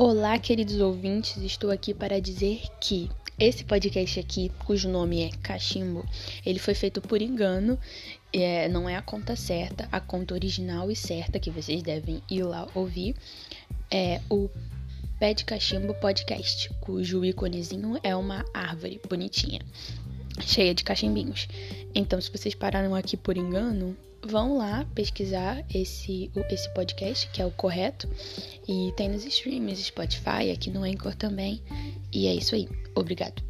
Olá, queridos ouvintes, estou aqui para dizer que esse podcast aqui, cujo nome é Cachimbo, ele foi feito por engano, é, não é a conta certa, a conta original e certa que vocês devem ir lá ouvir. É o Pé de Cachimbo Podcast, cujo íconezinho é uma árvore bonitinha, cheia de cachimbinhos. Então, se vocês pararam aqui por engano, vão lá pesquisar esse, esse podcast, que é o correto, e tem nos streams, Spotify, aqui no Anchor também. E é isso aí. Obrigado.